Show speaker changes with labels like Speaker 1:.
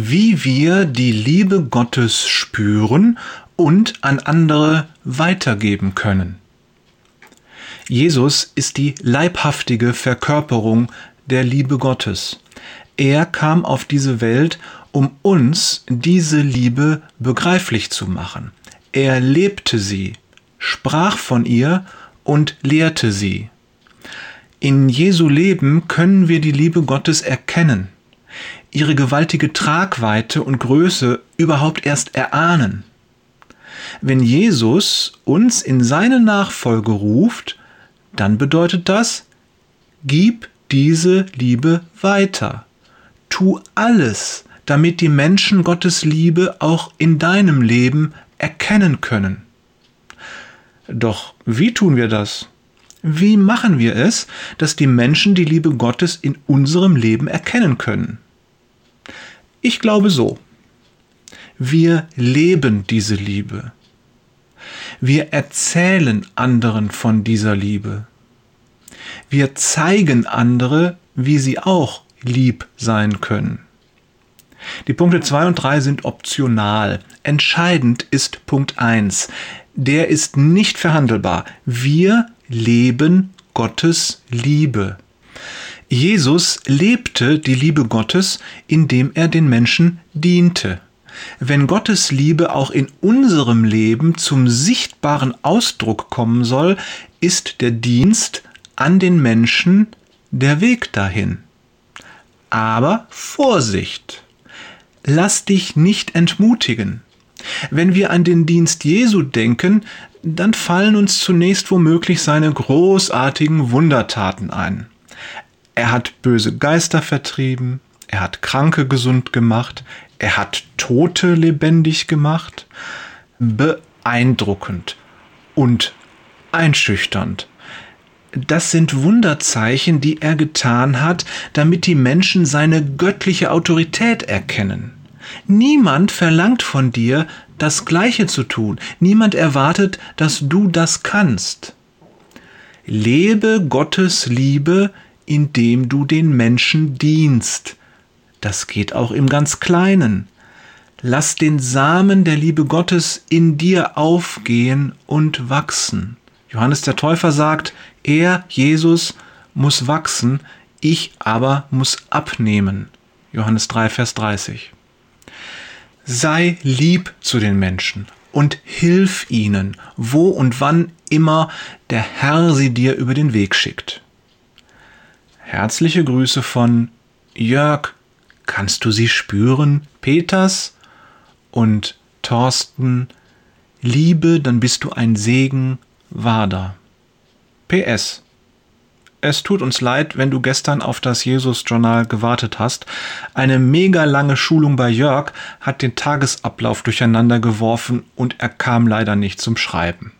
Speaker 1: wie wir die Liebe Gottes spüren und an andere weitergeben können. Jesus ist die leibhaftige Verkörperung der Liebe Gottes. Er kam auf diese Welt, um uns diese Liebe begreiflich zu machen. Er lebte sie, sprach von ihr und lehrte sie. In Jesu Leben können wir die Liebe Gottes erkennen ihre gewaltige Tragweite und Größe überhaupt erst erahnen. Wenn Jesus uns in seine Nachfolge ruft, dann bedeutet das, gib diese Liebe weiter. Tu alles, damit die Menschen Gottes Liebe auch in deinem Leben erkennen können. Doch wie tun wir das? Wie machen wir es, dass die Menschen die Liebe Gottes in unserem Leben erkennen können? Ich glaube so. Wir leben diese Liebe. Wir erzählen anderen von dieser Liebe. Wir zeigen andere, wie sie auch lieb sein können. Die Punkte 2 und 3 sind optional. Entscheidend ist Punkt 1. Der ist nicht verhandelbar. Wir leben Gottes Liebe. Jesus lebte die Liebe Gottes, indem er den Menschen diente. Wenn Gottes Liebe auch in unserem Leben zum sichtbaren Ausdruck kommen soll, ist der Dienst an den Menschen der Weg dahin. Aber Vorsicht! Lass dich nicht entmutigen. Wenn wir an den Dienst Jesu denken, dann fallen uns zunächst womöglich seine großartigen Wundertaten ein. Er hat böse Geister vertrieben, er hat Kranke gesund gemacht, er hat Tote lebendig gemacht. Beeindruckend und einschüchternd. Das sind Wunderzeichen, die er getan hat, damit die Menschen seine göttliche Autorität erkennen. Niemand verlangt von dir, das Gleiche zu tun. Niemand erwartet, dass du das kannst. Lebe Gottes Liebe indem du den Menschen dienst. Das geht auch im ganz Kleinen. Lass den Samen der Liebe Gottes in dir aufgehen und wachsen. Johannes der Täufer sagt, er, Jesus, muss wachsen, ich aber muss abnehmen. Johannes 3, Vers 30. Sei lieb zu den Menschen und hilf ihnen, wo und wann immer der Herr sie dir über den Weg schickt. Herzliche Grüße von Jörg. Kannst du sie spüren? Peters und Thorsten. Liebe, dann bist du ein Segen. Wader. PS. Es tut uns leid, wenn du gestern auf das Jesus-Journal gewartet hast. Eine mega lange Schulung bei Jörg hat den Tagesablauf durcheinander geworfen und er kam leider nicht zum Schreiben.